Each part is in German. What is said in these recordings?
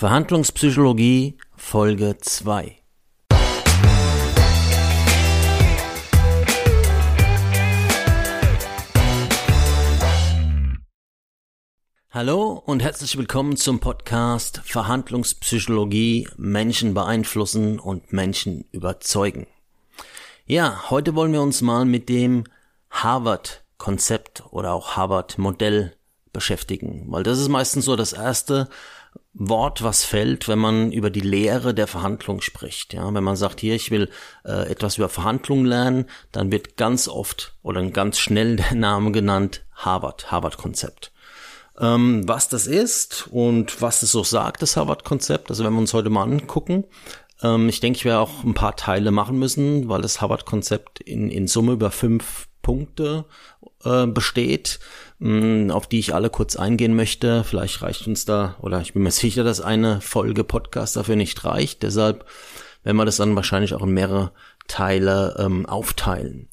Verhandlungspsychologie Folge 2 Hallo und herzlich willkommen zum Podcast Verhandlungspsychologie Menschen beeinflussen und Menschen überzeugen. Ja, heute wollen wir uns mal mit dem Harvard Konzept oder auch Harvard Modell beschäftigen, weil das ist meistens so das erste, Wort, was fällt, wenn man über die Lehre der Verhandlung spricht. Ja, wenn man sagt, hier, ich will äh, etwas über Verhandlungen lernen, dann wird ganz oft oder ganz schnell der Name genannt Harvard, Harvard-Konzept. Ähm, was das ist und was es so sagt, das Harvard-Konzept, also wenn wir uns heute mal angucken, ähm, ich denke, ich werde auch ein paar Teile machen müssen, weil das Harvard-Konzept in, in Summe über fünf Punkte äh, besteht. Mm, auf die ich alle kurz eingehen möchte. Vielleicht reicht uns da, oder ich bin mir sicher, dass eine Folge Podcast dafür nicht reicht. Deshalb werden wir das dann wahrscheinlich auch in mehrere Teile ähm, aufteilen.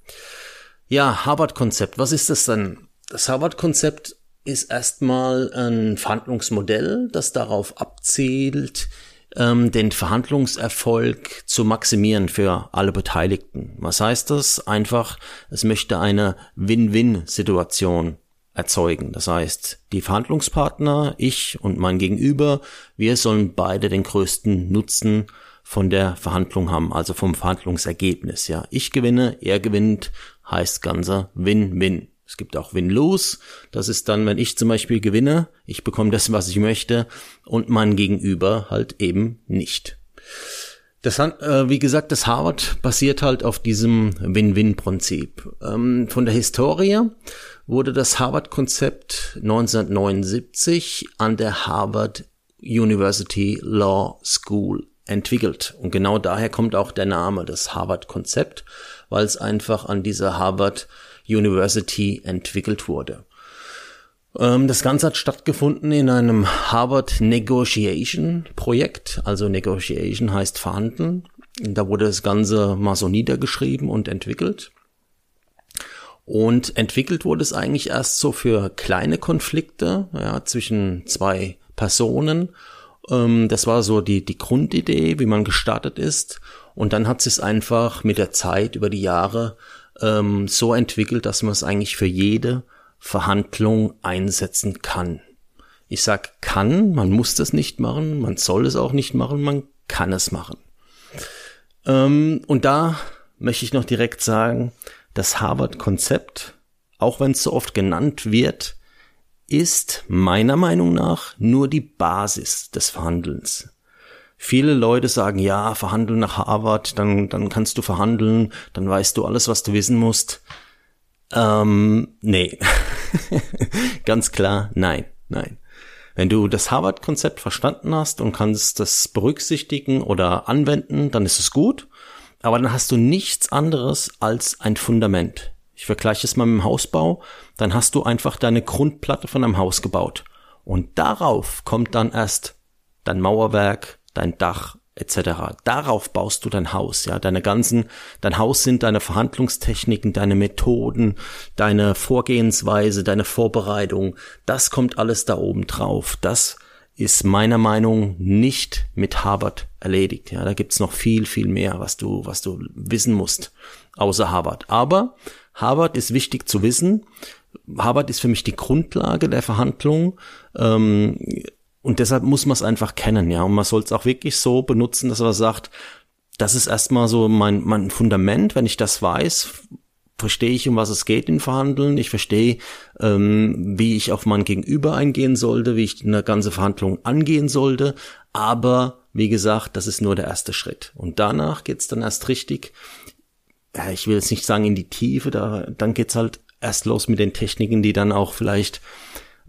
Ja, Harvard-Konzept. Was ist das denn? Das Harvard-Konzept ist erstmal ein Verhandlungsmodell, das darauf abzielt, ähm, den Verhandlungserfolg zu maximieren für alle Beteiligten. Was heißt das? Einfach, es möchte eine Win-Win-Situation erzeugen. Das heißt, die Verhandlungspartner, ich und mein Gegenüber, wir sollen beide den größten Nutzen von der Verhandlung haben, also vom Verhandlungsergebnis. Ja, ich gewinne, er gewinnt, heißt ganze Win-Win. Es gibt auch Win-Lose. Das ist dann, wenn ich zum Beispiel gewinne, ich bekomme das, was ich möchte, und mein Gegenüber halt eben nicht. Das, äh, wie gesagt, das Harvard basiert halt auf diesem Win-Win-Prinzip. Ähm, von der Historie wurde das Harvard-Konzept 1979 an der Harvard University Law School entwickelt. Und genau daher kommt auch der Name des Harvard-Konzept, weil es einfach an dieser Harvard University entwickelt wurde. Ähm, das Ganze hat stattgefunden in einem Harvard Negotiation Projekt. Also Negotiation heißt verhandeln. Da wurde das Ganze mal so niedergeschrieben und entwickelt. Und entwickelt wurde es eigentlich erst so für kleine Konflikte ja, zwischen zwei Personen. Ähm, das war so die, die Grundidee, wie man gestartet ist. Und dann hat es einfach mit der Zeit über die Jahre ähm, so entwickelt, dass man es eigentlich für jede Verhandlung einsetzen kann. Ich sag kann, man muss das nicht machen, man soll es auch nicht machen, man kann es machen. Ähm, und da möchte ich noch direkt sagen, das Harvard-Konzept, auch wenn es so oft genannt wird, ist meiner Meinung nach nur die Basis des Verhandelns. Viele Leute sagen, ja, verhandeln nach Harvard, dann, dann kannst du verhandeln, dann weißt du alles, was du wissen musst. Ähm, nee. Ganz klar, nein, nein. Wenn du das Harvard-Konzept verstanden hast und kannst das berücksichtigen oder anwenden, dann ist es gut aber dann hast du nichts anderes als ein Fundament. Ich vergleiche es mal mit dem Hausbau, dann hast du einfach deine Grundplatte von einem Haus gebaut. Und darauf kommt dann erst dein Mauerwerk, dein Dach etc. Darauf baust du dein Haus, ja, deine ganzen, dein Haus sind deine Verhandlungstechniken, deine Methoden, deine Vorgehensweise, deine Vorbereitung, das kommt alles da oben drauf. Das ist meiner Meinung nicht mit Harvard erledigt. Ja, da gibt's noch viel, viel mehr, was du, was du wissen musst, außer Harvard. Aber Harvard ist wichtig zu wissen. Harvard ist für mich die Grundlage der Verhandlung. Ähm, und deshalb muss man es einfach kennen, ja. Und man soll es auch wirklich so benutzen, dass man sagt, das ist erstmal so mein, mein Fundament. Wenn ich das weiß, verstehe ich, um was es geht in Verhandeln. Ich verstehe, ähm, wie ich auf mein Gegenüber eingehen sollte, wie ich eine ganze Verhandlung angehen sollte. Aber wie gesagt, das ist nur der erste Schritt. Und danach geht's dann erst richtig, ja, ich will jetzt nicht sagen in die Tiefe, da, dann geht's halt erst los mit den Techniken, die dann auch vielleicht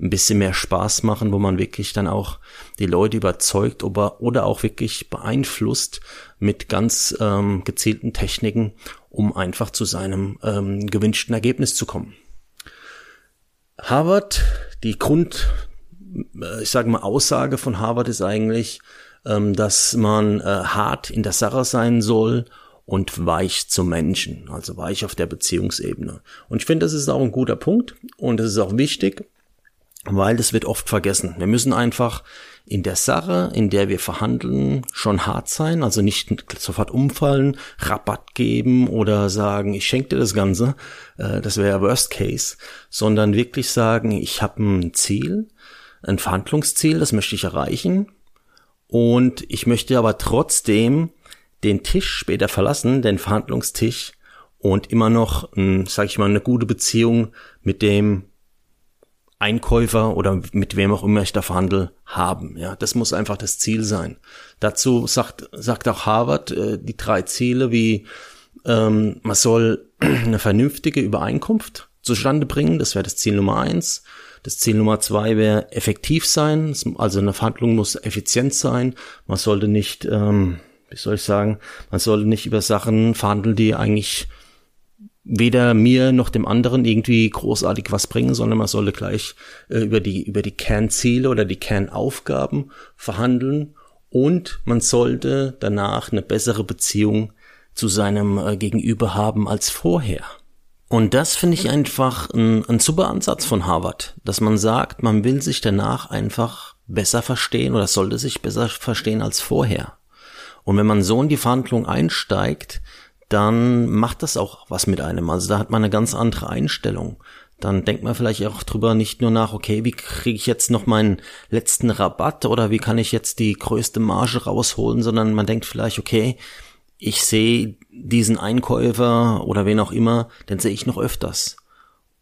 ein bisschen mehr Spaß machen, wo man wirklich dann auch die Leute überzeugt oder, oder auch wirklich beeinflusst mit ganz ähm, gezielten Techniken, um einfach zu seinem ähm, gewünschten Ergebnis zu kommen. Harvard, die Grund, äh, ich sage mal, Aussage von Harvard ist eigentlich, ähm, dass man äh, hart in der Sache sein soll und weich zum Menschen, also weich auf der Beziehungsebene. Und ich finde, das ist auch ein guter Punkt und es ist auch wichtig, weil das wird oft vergessen. Wir müssen einfach in der Sache, in der wir verhandeln, schon hart sein, also nicht sofort umfallen, Rabatt geben oder sagen, ich schenke dir das Ganze, äh, das wäre ja Worst Case, sondern wirklich sagen, ich habe ein Ziel, ein Verhandlungsziel, das möchte ich erreichen und ich möchte aber trotzdem den Tisch später verlassen, den Verhandlungstisch und immer noch, sag ich mal, eine gute Beziehung mit dem Einkäufer oder mit wem auch immer ich da verhandle, haben. Ja, das muss einfach das Ziel sein. Dazu sagt, sagt auch Harvard äh, die drei Ziele wie ähm, man soll eine vernünftige Übereinkunft zustande bringen, das wäre das Ziel Nummer eins. Das Ziel Nummer zwei wäre effektiv sein, also eine Verhandlung muss effizient sein. Man sollte nicht, ähm, wie soll ich sagen, man sollte nicht über Sachen verhandeln, die eigentlich weder mir noch dem anderen irgendwie großartig was bringen, sondern man sollte gleich äh, über die über die Kernziele oder die Kernaufgaben verhandeln und man sollte danach eine bessere Beziehung zu seinem äh, Gegenüber haben als vorher. Und das finde ich einfach ein, ein super Ansatz von Harvard, dass man sagt, man will sich danach einfach besser verstehen oder sollte sich besser verstehen als vorher. Und wenn man so in die Verhandlung einsteigt, dann macht das auch was mit einem. Also da hat man eine ganz andere Einstellung. Dann denkt man vielleicht auch drüber nicht nur nach, okay, wie kriege ich jetzt noch meinen letzten Rabatt oder wie kann ich jetzt die größte Marge rausholen, sondern man denkt vielleicht, okay, ich sehe diesen Einkäufer oder wen auch immer, den sehe ich noch öfters.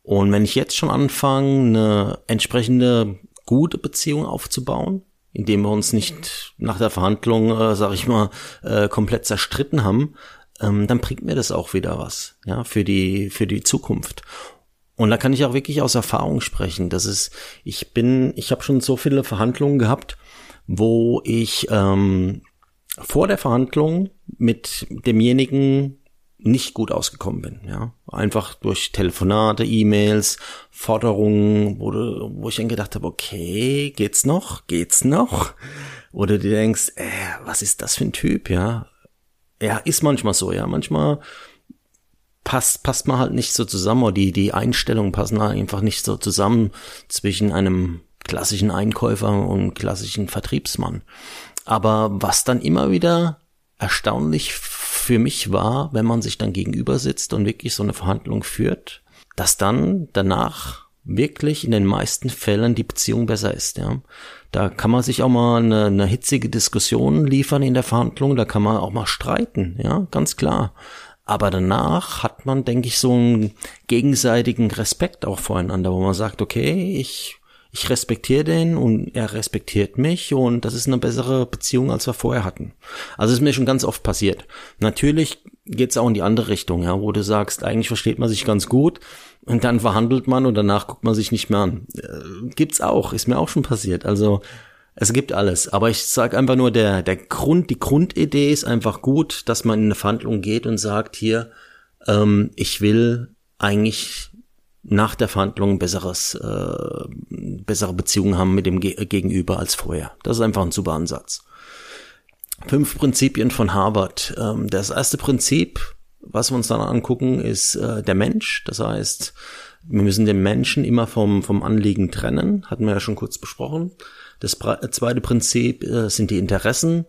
Und wenn ich jetzt schon anfange, eine entsprechende gute Beziehung aufzubauen, indem wir uns nicht nach der Verhandlung, äh, sag ich mal, äh, komplett zerstritten haben, ähm, dann bringt mir das auch wieder was, ja, für die, für die Zukunft. Und da kann ich auch wirklich aus Erfahrung sprechen. Das ist, ich bin, ich habe schon so viele Verhandlungen gehabt, wo ich ähm, vor der Verhandlung mit demjenigen nicht gut ausgekommen bin, ja. Einfach durch Telefonate, E-Mails, Forderungen, wo, du, wo ich dann gedacht habe, okay, geht's noch? Geht's noch? Oder du denkst, äh, was ist das für ein Typ, ja? Ja, ist manchmal so, ja. Manchmal passt, passt man halt nicht so zusammen oder die, die Einstellungen passen halt einfach nicht so zusammen zwischen einem klassischen Einkäufer und klassischen Vertriebsmann. Aber was dann immer wieder erstaunlich für mich war, wenn man sich dann gegenüber sitzt und wirklich so eine Verhandlung führt, dass dann danach wirklich in den meisten Fällen die Beziehung besser ist, ja. Da kann man sich auch mal eine, eine hitzige Diskussion liefern in der Verhandlung, da kann man auch mal streiten, ja, ganz klar. Aber danach hat man, denke ich, so einen gegenseitigen Respekt auch voreinander, wo man sagt, okay, ich, ich respektiere den und er respektiert mich und das ist eine bessere Beziehung, als wir vorher hatten. Also ist mir schon ganz oft passiert. Natürlich geht's auch in die andere Richtung, ja, wo du sagst, eigentlich versteht man sich ganz gut, und dann verhandelt man und danach guckt man sich nicht mehr an. Äh, gibt's auch, ist mir auch schon passiert. Also es gibt alles. Aber ich sage einfach nur, der, der Grund, die Grundidee ist einfach gut, dass man in eine Verhandlung geht und sagt, hier, ähm, ich will eigentlich nach der Verhandlung besseres, äh, bessere Beziehungen haben mit dem Ge Gegenüber als vorher. Das ist einfach ein super Ansatz. Fünf Prinzipien von Harvard. Ähm, das erste Prinzip was wir uns dann angucken, ist äh, der Mensch. Das heißt, wir müssen den Menschen immer vom, vom Anliegen trennen. Hatten wir ja schon kurz besprochen. Das zweite Prinzip äh, sind die Interessen.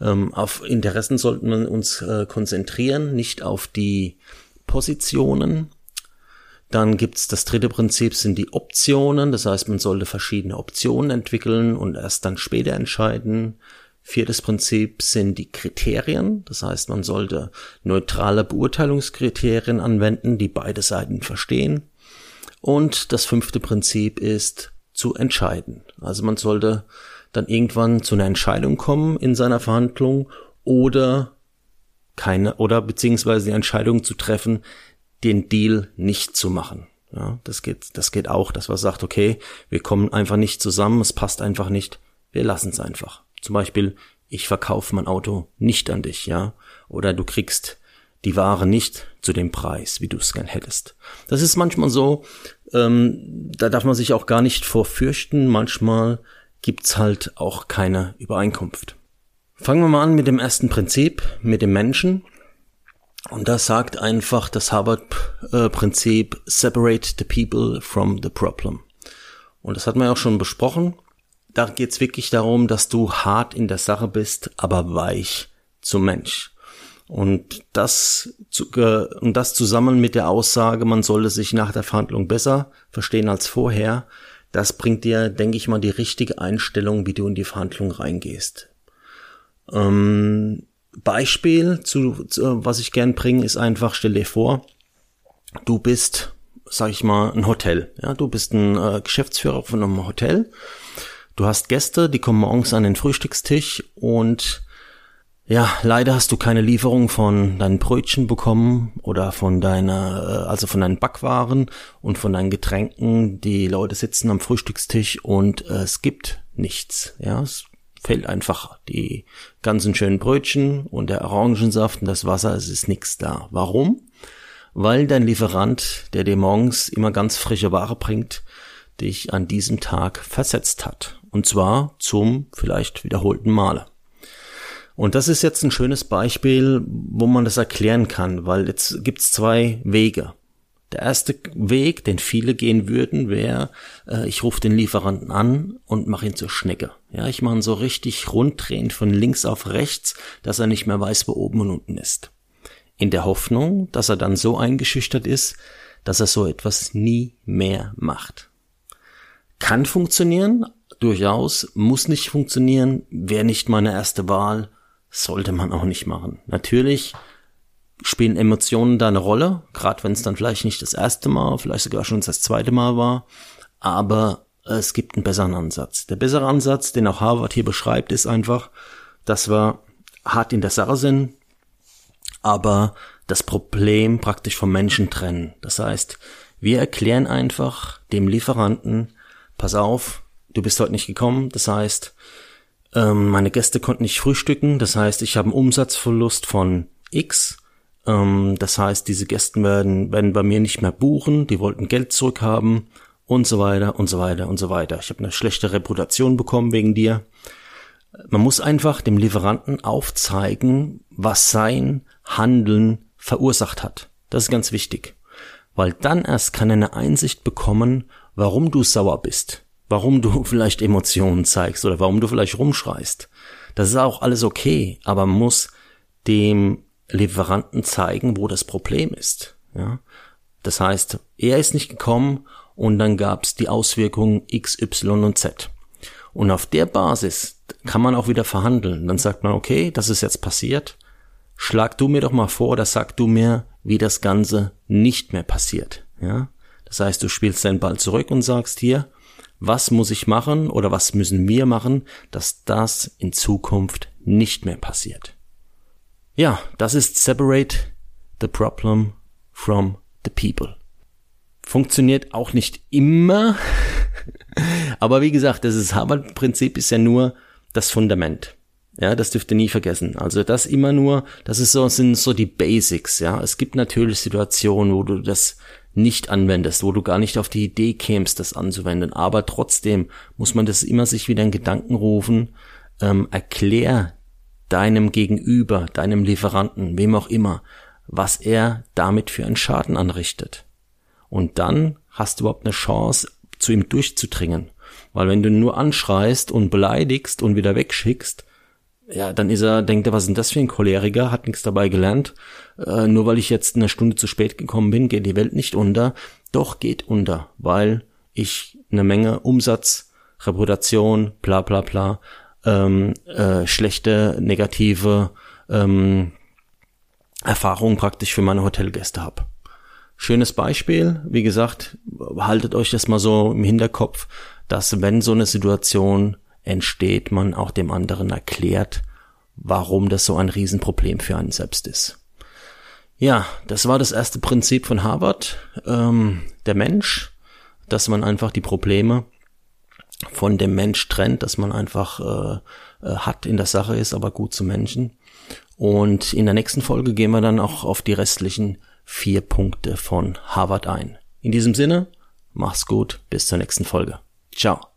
Ähm, auf Interessen sollten wir uns äh, konzentrieren, nicht auf die Positionen. Dann gibt's das dritte Prinzip, sind die Optionen. Das heißt, man sollte verschiedene Optionen entwickeln und erst dann später entscheiden. Viertes Prinzip sind die Kriterien. Das heißt, man sollte neutrale Beurteilungskriterien anwenden, die beide Seiten verstehen. Und das fünfte Prinzip ist zu entscheiden. Also man sollte dann irgendwann zu einer Entscheidung kommen in seiner Verhandlung oder keine, oder beziehungsweise die Entscheidung zu treffen, den Deal nicht zu machen. Ja, das geht, das geht auch, dass man sagt, okay, wir kommen einfach nicht zusammen, es passt einfach nicht, wir lassen es einfach. Zum Beispiel, ich verkaufe mein Auto nicht an dich, ja, oder du kriegst die Ware nicht zu dem Preis, wie du es gern hättest. Das ist manchmal so, ähm, da darf man sich auch gar nicht vorfürchten. Manchmal gibt's halt auch keine Übereinkunft. Fangen wir mal an mit dem ersten Prinzip, mit dem Menschen. Und das sagt einfach das Harvard-Prinzip, separate the people from the problem. Und das hat man ja auch schon besprochen. Da geht's wirklich darum, dass du hart in der Sache bist, aber weich zum Mensch. Und das, und das zusammen mit der Aussage, man solle sich nach der Verhandlung besser verstehen als vorher, das bringt dir, denke ich mal, die richtige Einstellung, wie du in die Verhandlung reingehst. Ähm, Beispiel zu, zu, was ich gern bringe, ist einfach, stell dir vor, du bist, sag ich mal, ein Hotel. Ja, du bist ein äh, Geschäftsführer von einem Hotel. Du hast Gäste, die kommen morgens an den Frühstückstisch und ja, leider hast du keine Lieferung von deinen Brötchen bekommen oder von deiner, äh, also von deinen Backwaren und von deinen Getränken. Die Leute sitzen am Frühstückstisch und äh, es gibt nichts. Ja, fehlt einfach die ganzen schönen Brötchen und der Orangensaft und das Wasser. Es ist nichts da. Warum? Weil dein Lieferant, der dir morgens immer ganz frische Ware bringt, dich an diesem Tag versetzt hat. Und zwar zum vielleicht wiederholten Male. Und das ist jetzt ein schönes Beispiel, wo man das erklären kann, weil jetzt gibt's zwei Wege. Der erste Weg, den viele gehen würden, wäre, äh, ich rufe den Lieferanten an und mache ihn zur Schnecke. Ja, ich mache ihn so richtig runddrehen von links auf rechts, dass er nicht mehr weiß, wo oben und unten ist. In der Hoffnung, dass er dann so eingeschüchtert ist, dass er so etwas nie mehr macht. Kann funktionieren, durchaus, muss nicht funktionieren, wäre nicht meine erste Wahl, sollte man auch nicht machen. Natürlich spielen Emotionen da eine Rolle, gerade wenn es dann vielleicht nicht das erste Mal, vielleicht sogar schon das zweite Mal war, aber es gibt einen besseren Ansatz. Der bessere Ansatz, den auch Harvard hier beschreibt, ist einfach, dass wir hart in der Sache sind, aber das Problem praktisch vom Menschen trennen. Das heißt, wir erklären einfach dem Lieferanten, pass auf, du bist heute nicht gekommen, das heißt, ähm, meine Gäste konnten nicht frühstücken, das heißt, ich habe einen Umsatzverlust von X. Ähm, das heißt, diese Gäste werden, werden bei mir nicht mehr buchen, die wollten Geld zurückhaben und so weiter und so weiter und so weiter. Ich habe eine schlechte Reputation bekommen wegen dir. Man muss einfach dem Lieferanten aufzeigen, was sein Handeln verursacht hat. Das ist ganz wichtig. Weil dann erst kann er eine Einsicht bekommen, warum du sauer bist warum du vielleicht Emotionen zeigst oder warum du vielleicht rumschreist. Das ist auch alles okay, aber man muss dem Lieferanten zeigen, wo das Problem ist. Ja? Das heißt, er ist nicht gekommen und dann gab es die Auswirkungen X, Y und Z. Und auf der Basis kann man auch wieder verhandeln. Dann sagt man, okay, das ist jetzt passiert. Schlag du mir doch mal vor oder sag du mir, wie das Ganze nicht mehr passiert. Ja? Das heißt, du spielst deinen Ball zurück und sagst hier, was muss ich machen oder was müssen wir machen, dass das in Zukunft nicht mehr passiert. Ja, das ist Separate the Problem from the People. Funktioniert auch nicht immer, aber wie gesagt, das Harvard-Prinzip ist ja nur das Fundament. Ja, das dürft ihr nie vergessen. Also das immer nur, das ist so, sind so die Basics, ja. Es gibt natürlich Situationen, wo du das nicht anwendest, wo du gar nicht auf die Idee kämst, das anzuwenden. Aber trotzdem muss man das immer sich wieder in Gedanken rufen. Ähm, erklär deinem Gegenüber, deinem Lieferanten, wem auch immer, was er damit für einen Schaden anrichtet. Und dann hast du überhaupt eine Chance, zu ihm durchzudringen. Weil wenn du nur anschreist und beleidigst und wieder wegschickst, ja, dann ist er, denkt er, was ist denn das für ein Choleriker, hat nichts dabei gelernt. Äh, nur weil ich jetzt eine Stunde zu spät gekommen bin, geht die Welt nicht unter. Doch geht unter, weil ich eine Menge Umsatz, Reputation, bla bla bla, ähm, äh, schlechte, negative ähm, Erfahrungen praktisch für meine Hotelgäste habe. Schönes Beispiel, wie gesagt, haltet euch das mal so im Hinterkopf, dass wenn so eine Situation entsteht, man auch dem anderen erklärt, warum das so ein Riesenproblem für einen selbst ist. Ja, das war das erste Prinzip von Harvard, ähm, der Mensch, dass man einfach die Probleme von dem Mensch trennt, dass man einfach äh, äh, hat in der Sache ist, aber gut zu Menschen. Und in der nächsten Folge gehen wir dann auch auf die restlichen vier Punkte von Harvard ein. In diesem Sinne, mach's gut, bis zur nächsten Folge. Ciao.